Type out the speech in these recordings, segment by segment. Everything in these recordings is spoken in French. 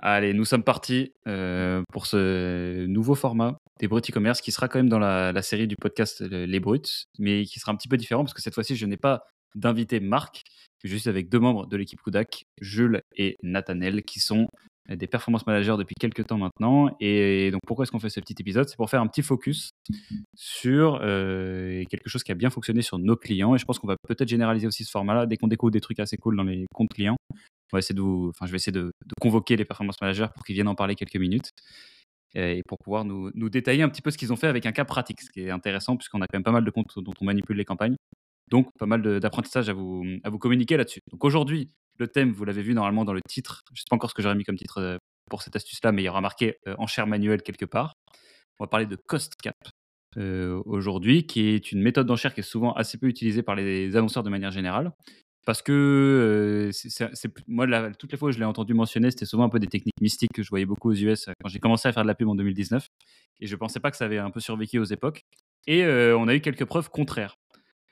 Allez, nous sommes partis euh, pour ce nouveau format des Bruts e-commerce qui sera quand même dans la, série du podcast euh, Les Bruts, mais qui sera un petit peu différent parce que cette fois-ci, je n'ai pas d'invité Marc, juste avec deux membres de l'équipe Kudak, Jules et Nathanel, qui sont des performance managers depuis quelques temps maintenant. Et donc, pourquoi est-ce qu'on fait ce petit épisode? C'est pour faire un petit focus sur euh, quelque chose qui a bien fonctionné sur nos clients. Et je pense qu'on va peut-être généraliser aussi ce format-là dès qu'on découvre des trucs assez cool dans les comptes clients. Je vais essayer de, convoquer les performance managers pour qu'ils viennent en parler quelques minutes et pour pouvoir nous, détailler un petit peu ce qu'ils ont fait avec un cas pratique, ce qui est intéressant puisqu'on a quand même pas mal de comptes dont on manipule les campagnes. Donc, pas mal d'apprentissage à vous, communiquer là-dessus. Donc, aujourd'hui, le thème, vous l'avez vu normalement dans le titre. Je ne sais pas encore ce que j'aurais mis comme titre euh, pour cette astuce-là, mais il y aura marqué euh, en chair manuelle quelque part. On va parler de cost cap euh, aujourd'hui, qui est une méthode d'enchère qui est souvent assez peu utilisée par les annonceurs de manière générale. Parce que moi, toutes les fois où je l'ai entendu mentionner, c'était souvent un peu des techniques mystiques que je voyais beaucoup aux US quand j'ai commencé à faire de la pub en 2019. Et je ne pensais pas que ça avait un peu survécu aux époques. Et on a eu quelques preuves contraires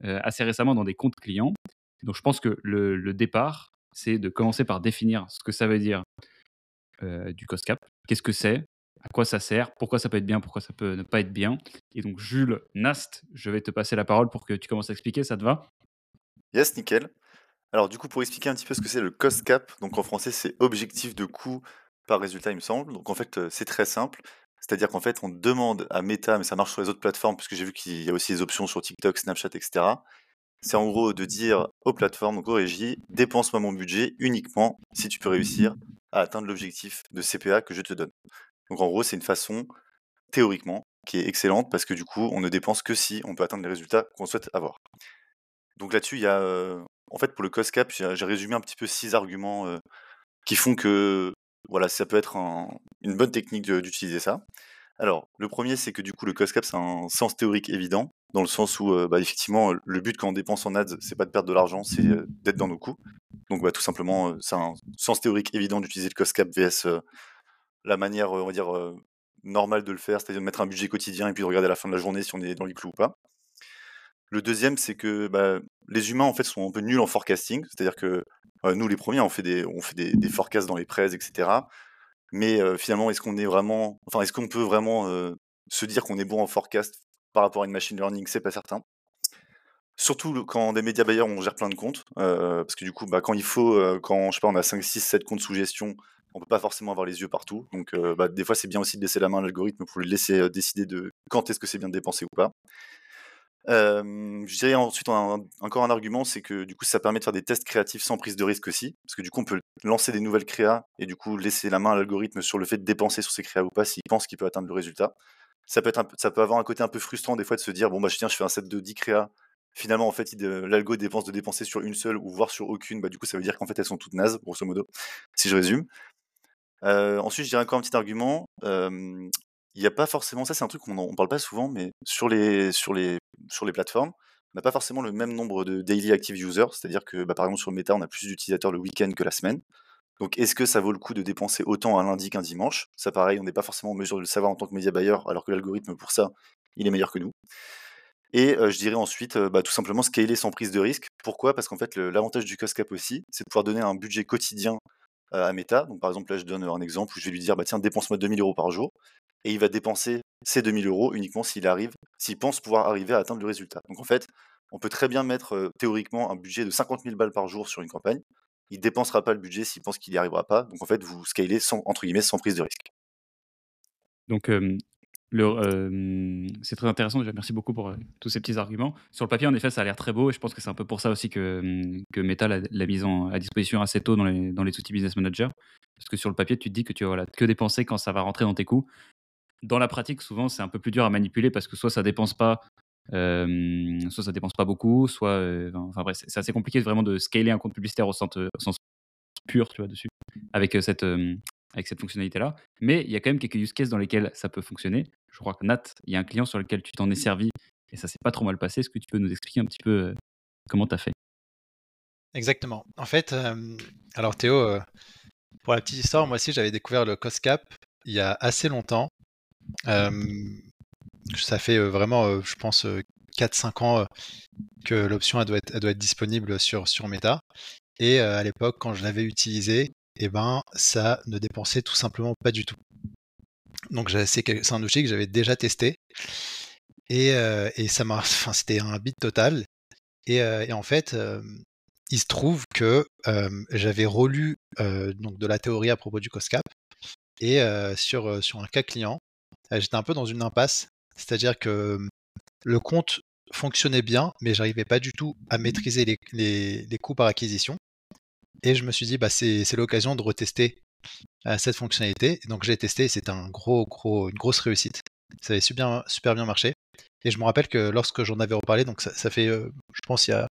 assez récemment dans des comptes clients. Donc je pense que le, départ, c'est de commencer par définir ce que ça veut dire du cost cap. Qu'est-ce que c'est? À quoi ça sert? Pourquoi ça peut être bien? Pourquoi ça peut ne pas être bien? Et donc Jules Nast, je vais te passer la parole pour que tu commences à expliquer. Ça te va? Yes, nickel. Alors du coup, pour expliquer un petit peu ce que c'est le cost cap, donc en français c'est objectif de coût par résultat, il me semble. Donc en fait, c'est très simple. C'est-à-dire qu'en fait, on demande à Meta, mais ça marche sur les autres plateformes, puisque j'ai vu qu'il y a aussi des options sur TikTok, Snapchat, etc. C'est en gros de dire aux plateformes, donc aux régies, dépense-moi mon budget uniquement si tu peux réussir à atteindre l'objectif de CPA que je te donne. Donc en gros, c'est une façon, théoriquement, qui est excellente, parce que du coup, on ne dépense que si on peut atteindre les résultats qu'on souhaite avoir. Donc là-dessus, il y a, en fait, pour le cost cap, j'ai résumé un petit peu six arguments qui font que voilà, ça peut être une bonne technique d'utiliser ça. Alors, le premier, c'est que du coup, le cost cap, c'est un sens théorique évident, dans le sens où, bah, effectivement, le but quand on dépense en ads, c'est pas de perdre de l'argent, c'est d'être dans nos coûts. Donc, bah, tout simplement, c'est un sens théorique évident d'utiliser le cost cap vs la manière, on va dire, normale de le faire, c'est-à-dire de mettre un budget quotidien et puis de regarder à la fin de la journée si on est dans les clous ou pas. Le deuxième, c'est que bah, les humains en fait sont un peu nuls en forecasting, c'est-à-dire que nous les premiers, on fait des, on fait des, forecasts dans les presse, etc. Mais finalement, est-ce qu'on est vraiment, enfin, est-ce qu'on peut vraiment se dire qu'on est bon en forecast par rapport à une machine learning? C'est pas certain. Surtout quand des médias bailleurs, on gère plein de comptes, parce que du coup, bah, quand il faut, quand je sais pas, on a 5, 6, 7 comptes sous gestion, on peut pas forcément avoir les yeux partout. Donc, bah, des fois, c'est bien aussi de laisser la main à l'algorithme pour lui laisser décider de quand est-ce que c'est bien de dépenser ou pas je dirais ensuite encore un argument, c'est que du coup ça permet de faire des tests créatifs sans prise de risque aussi, parce que du coup on peut lancer des nouvelles créas et du coup laisser la main à l'algorithme sur le fait de dépenser sur ces créas ou pas s'il pense qu'il peut atteindre le résultat. Ça peut, avoir un côté un peu frustrant des fois de se dire bon bah tiens je fais un set de 10 créas, finalement en fait l'algo dépense de dépenser sur une seule ou voire sur aucune, bah du coup ça veut dire qu'en fait elles sont toutes nazes grosso modo, si je résume. ensuite je dirais encore un petit argument, il n'y a pas forcément ça, c'est un truc qu'on ne parle pas souvent, mais sur les, sur les plateformes, on n'a pas forcément le même nombre de daily active users, c'est-à-dire que bah, par exemple sur Meta, on a plus d'utilisateurs le week-end que la semaine. Donc est-ce que ça vaut le coup de dépenser autant un lundi qu'un dimanche? Ça pareil, on n'est pas forcément en mesure de le savoir en tant que média buyer, alors que l'algorithme pour ça, il est meilleur que nous. Et je dirais ensuite, bah, tout simplement scaler sans prise de risque. Pourquoi? Parce qu'en fait, l'avantage du cost cap aussi, c'est de pouvoir donner un budget quotidien à Meta. Donc par exemple, là, je donne un exemple où je vais lui dire, bah, tiens, dépense-moi 2000 euros par jour et il va dépenser ces 2000 euros uniquement s'il arrive, s'il pense pouvoir arriver à atteindre le résultat. Donc en fait, on peut très bien mettre théoriquement un budget de 50 000 balles par jour sur une campagne. Il dépensera pas le budget s'il pense qu'il n'y arrivera pas. Donc en fait, vous scalez sans, entre guillemets sans prise de risque. Donc c'est très intéressant. Merci beaucoup pour tous ces petits arguments. Sur le papier, en effet, ça a l'air très beau. Et je pense que c'est un peu pour ça aussi que, Meta l'a mise à disposition assez tôt dans les, dans les outils Business Manager. Parce que sur le papier, tu te dis que tu vas voilà, que dépenser quand ça va rentrer dans tes coûts dans la pratique, souvent, c'est un peu plus dur à manipuler parce que soit ça dépense pas, soit ça dépense pas beaucoup, soit, enfin bref, c'est assez compliqué vraiment de scaler un compte publicitaire au sens, pur, tu vois, dessus, avec cette, fonctionnalité-là. Mais il y a quand même quelques use cases dans lesquels ça peut fonctionner. Je crois que Nat, il y a un client sur lequel tu t'en es servi et ça s'est pas trop mal passé. Est-ce que tu peux nous expliquer un petit peu comment tu as fait? Exactement. En fait, alors Théo, pour la petite histoire, moi aussi j'avais découvert le cost cap il y a assez longtemps ça fait vraiment, je pense, 4-5 ans que l'option doit, être, disponible sur, sur Meta. Et à l'époque, quand je l'avais utilisé, et ben ça ne dépensait tout simplement pas du tout. Donc c'est un outil que j'avais déjà testé et, ça m'a, enfin c'était un bit total. Et, en fait, il se trouve que j'avais relu donc de la théorie à propos du COSCAP et sur un cas client, j'étais un peu dans une impasse, c'est-à-dire que le compte fonctionnait bien, mais j'arrivais pas du tout à maîtriser les, les, les coûts par acquisition. Et je me suis dit, bah, c'est l'occasion de retester cette fonctionnalité. donc j'ai testé, c'était un gros, gros, une grosse réussite. Ça avait super, super bien marché. Et je me rappelle que lorsque j'en avais reparlé, donc ça, fait, je pense, il y, a,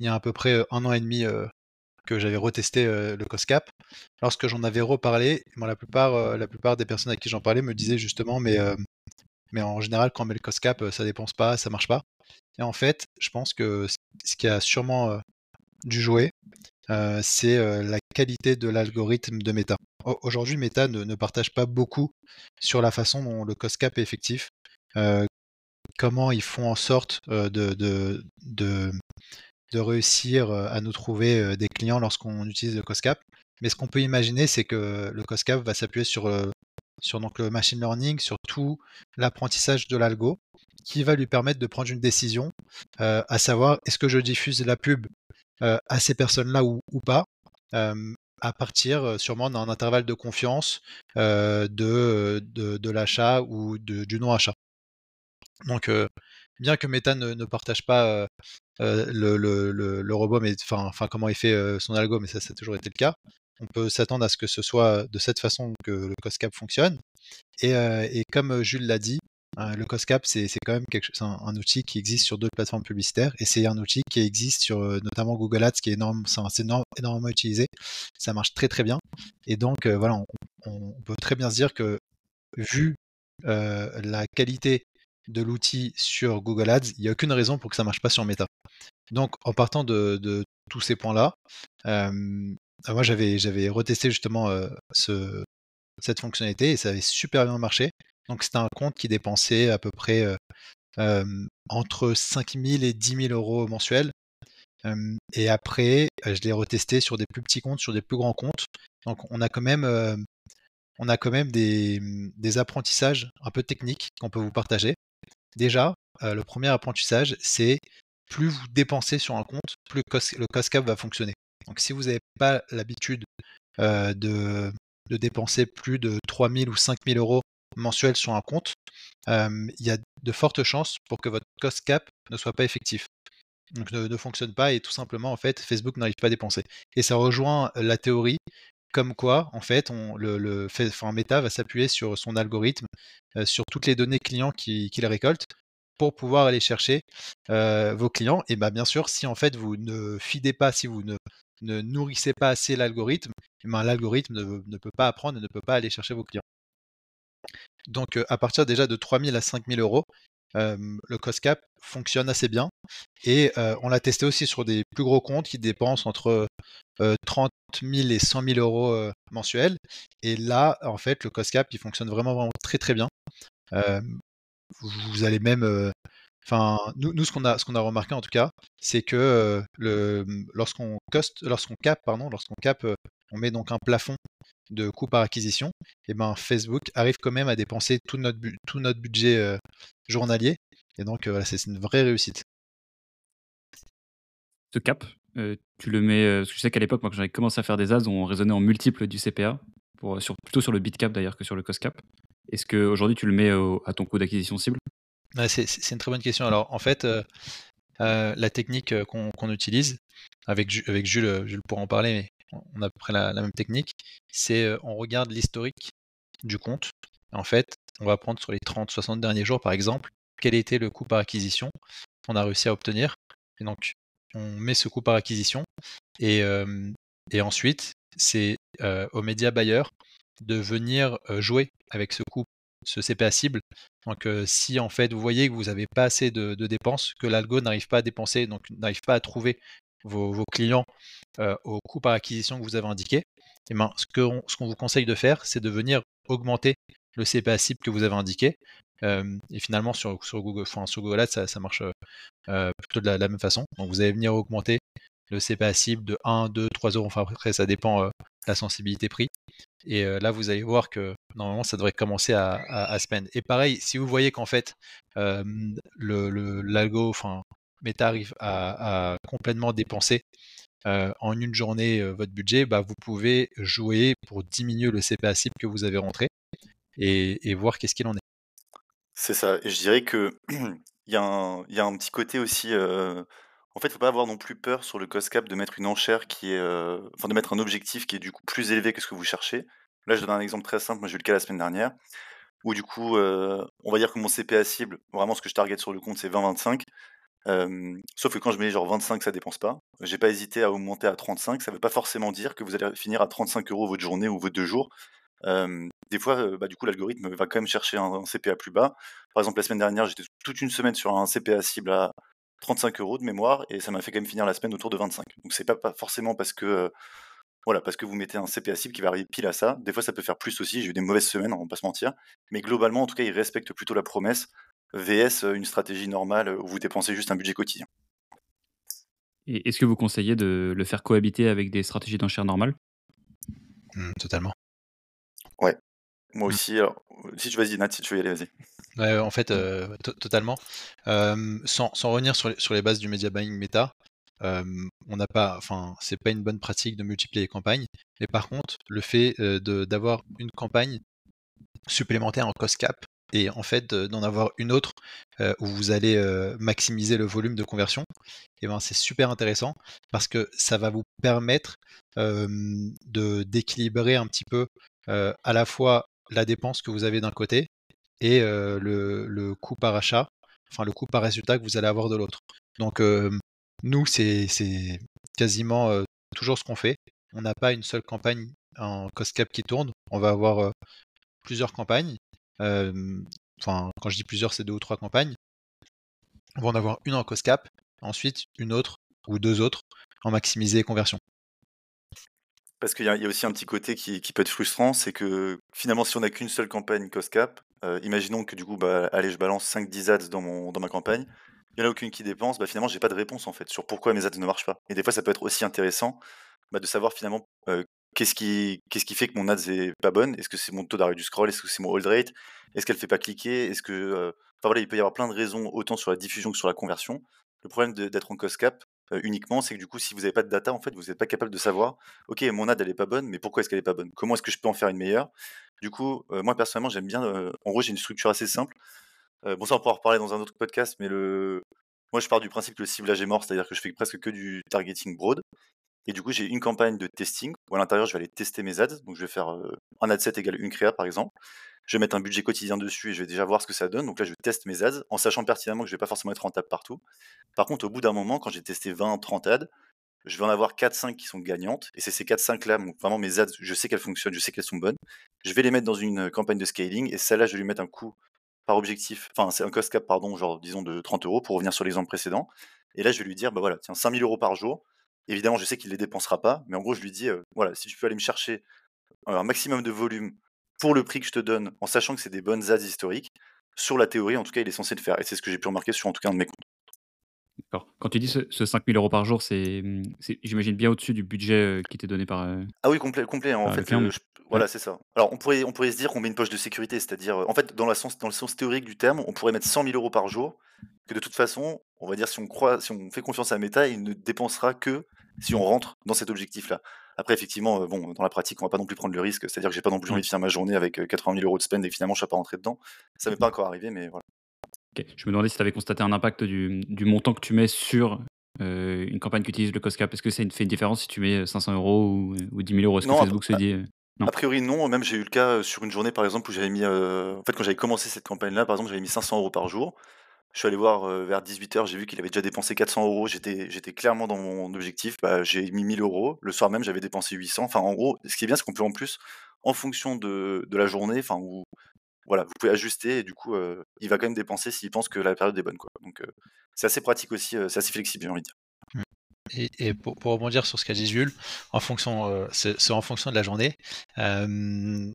il y a à peu près un an et demi que j'avais retesté le COSCAP. Lorsque j'en avais reparlé, la, plupart, la plupart des personnes à qui j'en parlais me disaient justement, mais, mais en général, quand on met le COSCAP, ça dépense pas, ça marche pas. Et en fait, je pense que ce qui a sûrement dû jouer, c'est la qualité de l'algorithme de Meta. Aujourd'hui, Meta ne, partage pas beaucoup sur la façon dont le COSCAP est effectif, comment ils font en sorte de, de, de, réussir à nous trouver des clients lorsqu'on utilise le COSCAP. Mais ce qu'on peut imaginer, c'est que le COSCAP va s'appuyer sur, sur donc, le machine learning, sur tout l'apprentissage de l'algo, qui va lui permettre de prendre une décision, à savoir est-ce que je diffuse la pub à ces personnes-là ou, pas, à partir sûrement d'un intervalle de confiance de, de, l'achat ou du non-achat. Donc, bien que Meta ne, partage pas le, le, robot, mais enfin, comment il fait son algo, mais ça, ça a toujours été le cas. On peut s'attendre à ce que ce soit de cette façon que le COSCAP fonctionne. Et, comme Jules l'a dit, Hein, le COSCAP, c'est quand même quelque chose, un, outil qui existe sur d'autres plateformes publicitaires et c'est un outil qui existe sur euh, notamment Google Ads, qui est, énorme, c'est énormément utilisé. Ça marche très très bien. Et donc, euh, voilà, on, peut très bien se dire que vu euh, la qualité de l'outil sur Google Ads, il n'y a aucune raison pour que ça ne marche pas sur Meta. Donc, en partant de, tous ces points-là, moi j'avais retesté justement ce, cette fonctionnalité et ça avait super bien marché. Donc c'était un compte qui dépensait à peu près entre 5 000 et 10 000 euros mensuels. et après, je l'ai retesté sur des plus petits comptes, sur des plus grands comptes. Donc on a quand même, on a quand même des, apprentissages un peu techniques qu'on peut vous partager. Déjà, le premier apprentissage, c'est plus vous dépensez sur un compte, plus le cost cap va fonctionner. Donc si vous n'avez pas l'habitude de, de dépenser plus de 3 000 ou 5 000 euros mensuel sur un compte, il y a de fortes chances pour que votre cost cap ne soit pas effectif. Donc ne, fonctionne pas et tout simplement en fait Facebook n'arrive pas à dépenser. Et ça rejoint la théorie comme quoi en fait le, Meta va s'appuyer sur son algorithme, sur toutes les données clients qu'il récolte pour pouvoir aller chercher vos clients. Et bah, bien sûr, si en fait vous ne fidez pas, si vous ne, nourrissez pas assez l'algorithme, eh ben, l'algorithme ne, ne, peut pas apprendre et ne peut pas aller chercher vos clients. Donc à partir déjà de 3000 à 5000 euros, le cost cap fonctionne assez bien. Et on l'a testé aussi sur des plus gros comptes qui dépensent entre 30 000 et 100 000 euros mensuels. Et là, en fait, le cost cap, il fonctionne vraiment, vraiment très très bien. vous allez même... Enfin, nous, ce qu'on a, ce a remarqué en tout cas, c'est que lorsqu'on lorsqu'on cap, pardon, lorsqu'on cap, on met donc un plafond de coûts par acquisition, et ben Facebook arrive quand même à dépenser tout notre, tout notre budget euh, journalier. Et donc euh, voilà, c'est une vraie réussite. Ce cap, euh, tu le mets. je sais qu'à l'époque, moi, quand j'avais commencé à faire des ads, on raisonnait en multiples du CPA, pour, sur, plutôt sur le bit cap d'ailleurs que sur le cost cap. Est-ce qu'aujourd'hui tu le mets à ton coût d'acquisition cible? C'est une très bonne question. Alors en fait, la technique qu'on utilise, avec, avec Jules, Jules pourra en parler, mais on a à peu près la, même technique, c'est on regarde l'historique du compte. En fait, on va prendre sur les 30-60 derniers jours, par exemple, quel était le coût par acquisition qu'on a réussi à obtenir. Et donc, on met ce coût par acquisition. Et, ensuite, c'est euh, au média buyer de venir jouer avec ce coût, ce CPA cible. Donc, si en fait vous voyez que vous n'avez pas assez de dépenses, que l'algo n'arrive pas à dépenser, donc n'arrive pas à trouver vos, clients au coût par acquisition que vous avez indiqué, eh ben, ce qu'on vous conseille de faire, c'est de venir augmenter le CPA cible que vous avez indiqué. et finalement, sur, Google, sur Google Ads, ça, marche plutôt de la, même façon. Donc, vous allez venir augmenter le CPA cible de 1, 2, 3 euros. Enfin, après, ça dépend la sensibilité prix. Et là, vous allez voir que normalement, ça devrait commencer à, se Et pareil, si vous voyez qu'en fait, le l'algo, enfin, Meta arrive à, complètement dépenser en une journée votre budget, bah, vous pouvez jouer pour diminuer le CPA cible que vous avez rentré et, voir qu'est-ce qu'il en est. C'est ça. Et je dirais que il y, a un, petit côté aussi. En fait, il faut pas avoir non plus peur sur le cost cap de mettre une enchère qui est, enfin de mettre un objectif qui est du coup plus élevé que ce que vous cherchez. Là, je donne un exemple très simple. Moi, j'ai eu le cas la semaine dernière où du coup, on va dire que mon CPA cible, vraiment ce que je target sur le compte, c'est 20-25 sauf que quand je mets genre 25, ça dépense pas. J'ai pas hésité à augmenter à 35. Ça veut pas forcément dire que vous allez finir à 35 euros votre journée ou vos deux jours. des fois, bah, du coup, l'algorithme va quand même chercher un, CPA plus bas. Par exemple, la semaine dernière, j'étais toute une semaine sur un CPA cible à 35 euros de mémoire et ça m'a fait quand même finir la semaine autour de 25. Donc c'est pas, pas forcément parce que voilà, parce que vous mettez un CPA cible qui va arriver pile à ça. Des fois, ça peut faire plus aussi. J'ai eu des mauvaises semaines, on va pas se mentir. Mais globalement, en tout cas, il respecte plutôt la promesse. VS une stratégie normale où vous dépensez juste un budget quotidien. Et est-ce que vous conseillez de le faire cohabiter avec des stratégies d'enchères normales? Mmh, Totalement. Ouais, moi mmh. aussi. Alors, si tu vas-y, Nat, si tu veux y aller, vas-y. Ouais, en fait, totalement. sans, revenir sur les, sur les, bases du media buying méta, on n'a pas, enfin, c'est pas une bonne pratique de multiplier les campagnes. Mais par contre, le fait d'avoir une campagne supplémentaire en cost cap et en fait d'en avoir une autre où vous allez maximiser le volume de conversion, et ben c'est super intéressant parce que ça va vous permettre d'équilibrer un petit peu à la fois la dépense que vous avez d'un côté et le, le, coût par achat, enfin le coût par résultat que vous allez avoir de l'autre. Donc nous c'est quasiment toujours ce qu'on fait. On n'a pas une seule campagne en cost cap qui tourne. On va avoir plusieurs campagnes enfin, quand je dis plusieurs, c'est deux ou trois campagnes. On va en avoir une en cost cap, ensuite une autre ou deux autres en maximiser les conversions. Parce qu'il y, a aussi un petit côté qui, peut être frustrant, c'est que finalement, si on n'a qu'une seule campagne cost cap, imaginons que du coup, bah, allez, je balance 5-10 ads dans, ma campagne, il n'y en a aucune qui dépense, bah, finalement, j'ai pas de réponse en fait sur pourquoi mes ads ne marchent pas. Et des fois, ça peut être aussi intéressant bah, de savoir finalement Qu'est-ce qui, fait que mon ads est pas bonne? Est-ce que c'est mon taux d'arrêt du scroll? Est-ce que c'est mon hold rate? Est-ce qu'elle fait pas cliquer? Est-ce que, enfin voilà, il peut y avoir plein de raisons autant sur la diffusion que sur la conversion. Le problème d'être en cost cap uniquement, c'est que du coup, si vous n'avez pas de data, en fait, vous n'êtes pas capable de savoir, ok, mon ad elle est pas bonne, mais pourquoi est-ce qu'elle est pas bonne? Comment est-ce que je peux en faire une meilleure? Du coup, moi personnellement, j'aime bien. en gros, j'ai une structure assez simple. bon, ça, on pourra en reparler dans un autre podcast, mais moi, je pars du principe que le ciblage est mort, c'est-à-dire que je fais presque que du targeting broad. Et du coup, j'ai une campagne de testing où à l'intérieur, je vais aller tester mes ads. Donc, je vais faire un ad set égale une créa, par exemple. Je vais mettre un budget quotidien dessus et je vais déjà voir ce que ça donne. Donc là, je teste mes ads en sachant pertinemment que je ne vais pas forcément être rentable partout. Par contre, au bout d'un moment, quand j'ai testé 20, 30 ads, je vais en avoir 4-5 qui sont gagnantes. Et c'est ces 4-5 là, vraiment mes ads, je sais qu'elles fonctionnent, je sais qu'elles sont bonnes. Je vais les mettre dans une campagne de scaling et celle-là, je vais lui mettre un coût par objectif, enfin, c'est un cost cap, pardon, genre disons de 30 euros pour revenir sur l'exemple précédent. Et là, je vais lui dire, bah voilà, tiens, 5000 euros par jour. Évidemment, je sais qu'il ne les dépensera pas, mais en gros, je lui dis, voilà, si tu peux aller me chercher un maximum de volume pour le prix que je te donne, en sachant que c'est des bonnes ads historiques, sur la théorie, en tout cas, il est censé le faire. Et c'est ce que j'ai pu remarquer sur en tout cas un de mes comptes. D'accord. Quand tu dis ce, 5000 euros par jour, mmh, c'est, j'imagine bien au-dessus du budget qui t'est donné par. ah oui, complet, complet. En fait, voilà, c'est ça. Alors, on pourrait, on pourrait se dire qu'on met une poche de sécurité, c'est-à-dire, en fait, dans, la sens, dans le sens théorique du terme, on pourrait mettre 100 000 euros par jour, que de toute façon, on va dire, si on croit, si on fait confiance à Meta, il ne dépensera que si on rentre dans cet objectif-là. Après, effectivement, bon, dans la pratique, on va pas non plus prendre le risque, c'est-à-dire que j'ai pas non plus envie de finir ma journée avec 80 000 euros de spend et finalement, je suis pas rentré dedans. Ça m'est pas encore arrivé, mais voilà. Je me demandais si tu avais constaté un impact du, montant que tu mets sur une campagne qui utilise le cost cap. Est-ce que ça fait une différence si tu mets 500 euros ou, ou 10 000 euros? Est-ce que Facebook se dit A priori, non. Même j'ai eu le cas sur une journée, par exemple, où j'avais mis. en fait, quand j'avais commencé cette campagne-là, par exemple, j'avais mis 500 euros par jour. Je suis allé voir vers 18h, j'ai vu qu'il avait déjà dépensé 400 euros. J'étais, clairement dans mon objectif. Bah, j'ai mis 1000 euros. Le soir même, j'avais dépensé 800. Enfin, en gros, ce qui est bien, c'est qu'on peut en plus, en fonction de, la journée, enfin, voilà, vous pouvez ajuster et du coup, il va quand même dépenser s'il pense que la période est bonne. Donc, c'est assez pratique aussi, c'est assez flexible, j'ai envie de dire. Mmh. Et, pour, rebondir sur ce qu'a dit Jules, en fonction, c'est en fonction de la journée. on,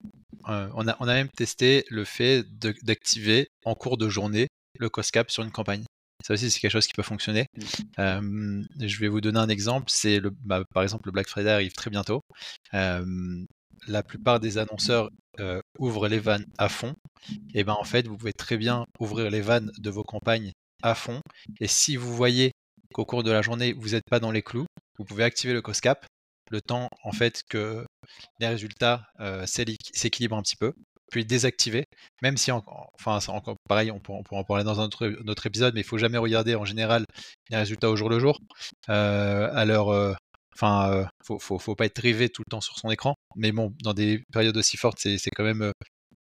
a, même testé le fait d'activer en cours de journée le cost cap sur une campagne. Ça aussi, c'est quelque chose qui peut fonctionner. Mmh. je vais vous donner un exemple. C'est le, bah, par exemple, le Black Friday arrive très bientôt. la plupart des annonceurs ouvrent les vannes à fond. Et ben en fait, vous pouvez très bien ouvrir les vannes de vos campagnes à fond. Et si vous voyez qu'au cours de la journée, vous n'êtes pas dans les clous, vous pouvez activer le cost cap le temps en fait que les résultats s'équilibrent un petit peu, puis désactiver, même si, enfin, c'est encore pareil, on pourra, en parler dans un autre, épisode, mais il faut jamais regarder en général les résultats au jour le jour. alors, enfin, faut, faut, pas être rivé tout le temps sur son écran, mais bon, dans des périodes aussi fortes, c'est quand même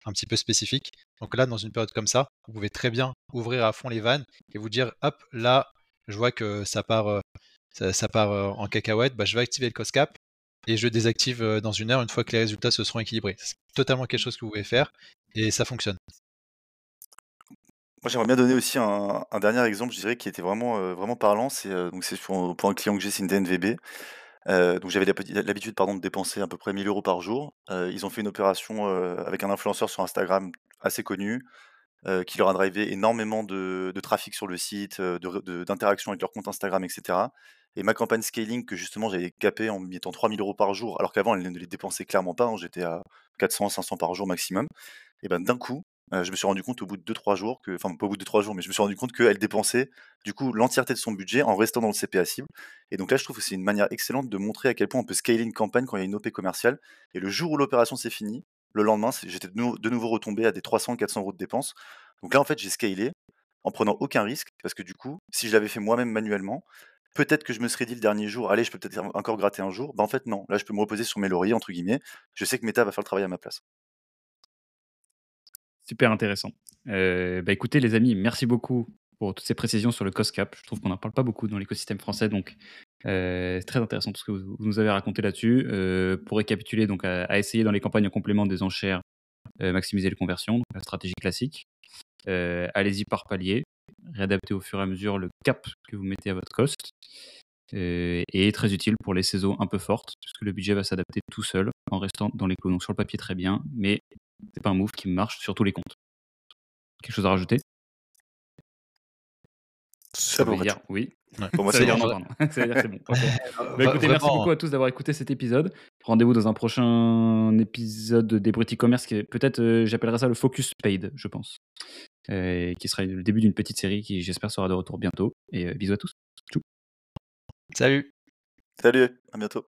un petit peu spécifique. Donc là, dans une période comme ça, vous pouvez très bien ouvrir à fond les vannes et vous dire, hop, là, je vois que ça part ça, part en cacahuète, bah, je vais activer le cost cap et je désactive dans une heure une fois que les résultats se seront équilibrés. C'est totalement quelque chose que vous pouvez faire et ça fonctionne. Moi, j'aimerais bien donner aussi un, dernier exemple, je dirais, qui était vraiment, vraiment parlant. C'est c'est pour, un client que j'ai, c'est une DNVB. donc j'avais l'habitude de dépenser à peu près 1000 euros par jour. ils ont fait une opération avec un influenceur sur Instagram assez connu. Euh, qui leur a drivé énormément de, trafic sur le site, euh, d'interaction avec leur compte Instagram, etc. Et ma campagne scaling, que justement j'avais capé en mettant 3000 euros par jour, alors qu'avant elle ne les dépensait clairement pas, hein, j'étais à 400, 500 par jour maximum. Et ben d'un coup, euh, je me suis rendu compte au bout de 2-3 jours, que, enfin pas au bout de 3 jours, mais je me suis rendu compte qu'elle dépensait du coup l'entièreté de son budget en restant dans le CPA cible. Et donc là, je trouve que c'est une manière excellente de montrer à quel point on peut scaler une campagne quand il y a une OP commerciale. Et le jour où l'opération s'est finie, le lendemain, j'étais de, nouveau retombé à des 300-400 euros de dépenses. Donc là, en fait, j'ai scalé en prenant aucun risque parce que du coup, si je l'avais fait moi-même manuellement, peut-être que je me serais dit le dernier jour, allez, je peux peut-être encore gratter un jour. Bah, en fait, non. Là, je peux me reposer sur mes lauriers, entre guillemets. Je sais que Meta va faire le travail à ma place. Super intéressant. Euh, bah, écoutez, les amis, merci beaucoup pour toutes ces précisions sur le cost cap. Je trouve qu'on n'en parle pas beaucoup dans l'écosystème français, donc euh, c'est très intéressant tout ce que vous, nous avez raconté là-dessus. Euh, pour récapituler, donc à, essayer dans les campagnes en complément des enchères, euh, maximiser les conversions, la stratégie classique. Allez-y par palier, réadaptez au fur et à mesure le cap que vous mettez à votre cost. et très utile pour les saisons un peu fortes, puisque le budget va s'adapter tout seul en restant dans les clous. Donc sur le papier très bien, mais c'est pas un move qui marche sur tous les comptes. Quelque chose à rajouter? Ça veut dire oui. Pour moi, c'est bon. c'est bon. Bah, écoutez, merci beaucoup à tous d'avoir écouté cet épisode. Rendez-vous dans un prochain épisode des qui est peut-être, euh, j'appellerai ça le Focus Paid, je pense. Euh, qui sera le début d'une petite série qui, j'espère, sera de retour bientôt. Et euh, bisous à tous. Salut. Salut, à bientôt.